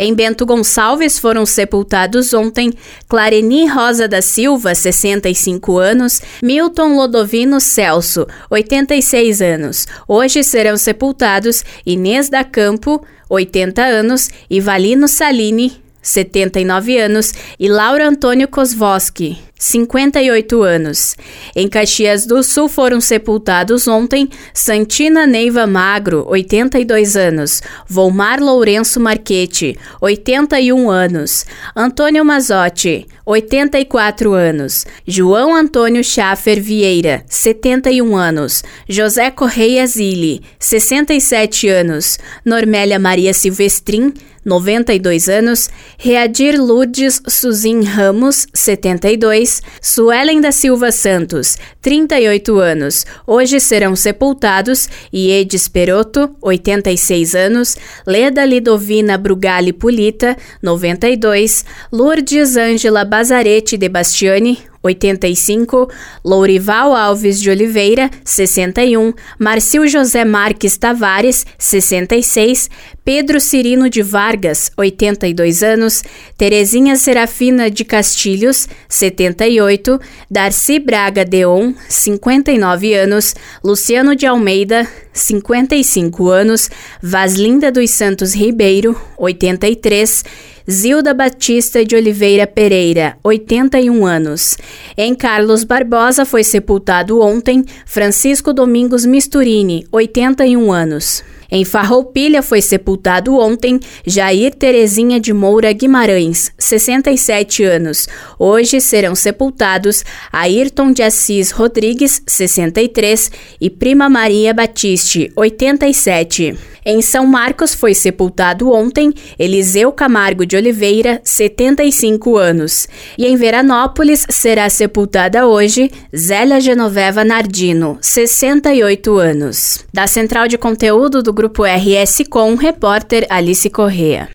Em Bento Gonçalves foram sepultados ontem Clareni Rosa da Silva, 65 anos, Milton Lodovino Celso, 86 anos. Hoje serão sepultados Inês da Campo, 80 anos, e Valino Salini, 79 anos, e Laura Antônio Kosvoski, 58 anos. Em Caxias do Sul foram sepultados ontem Santina Neiva Magro, 82 anos, Volmar Lourenço Marquete, 81 anos, Antônio Mazotti, 84 anos, João Antônio Schaffer Vieira, 71 anos, José Correia Zilli, 67 anos, Normélia Maria Silvestrin, 92 anos, Readir Lourdes Suzin Ramos, 72, Suelen da Silva Santos, 38 anos, hoje serão sepultados Iedes Peroto, 86 anos, Leda Lidovina Brugali Pulita, 92, Lourdes Ângela Bazarete de Bastiani, 85, Lourival Alves de Oliveira, 61, Marcio José Marques Tavares, 66, Pedro Cirino de Vargas, 82 anos, Terezinha Serafina de Castilhos, 78, Darcy Braga Deon, 59 anos, Luciano de Almeida, 55 anos, Vaslinda dos Santos Ribeiro, 83, Zilda Batista de Oliveira Pereira, 81 anos. Em Carlos Barbosa foi sepultado ontem Francisco Domingos Misturini, 81 anos. Em Farroupilha foi sepultado ontem Jair Terezinha de Moura Guimarães, 67 anos. Hoje serão sepultados Ayrton de Assis Rodrigues, 63 e Prima Maria Batiste, 87. Em São Marcos foi sepultado ontem Eliseu Camargo de Oliveira, 75 anos. E em Veranópolis será sepultada hoje Zélia Genoveva Nardino, 68 anos. Da central de conteúdo do Grupo RS Com, repórter Alice Correa.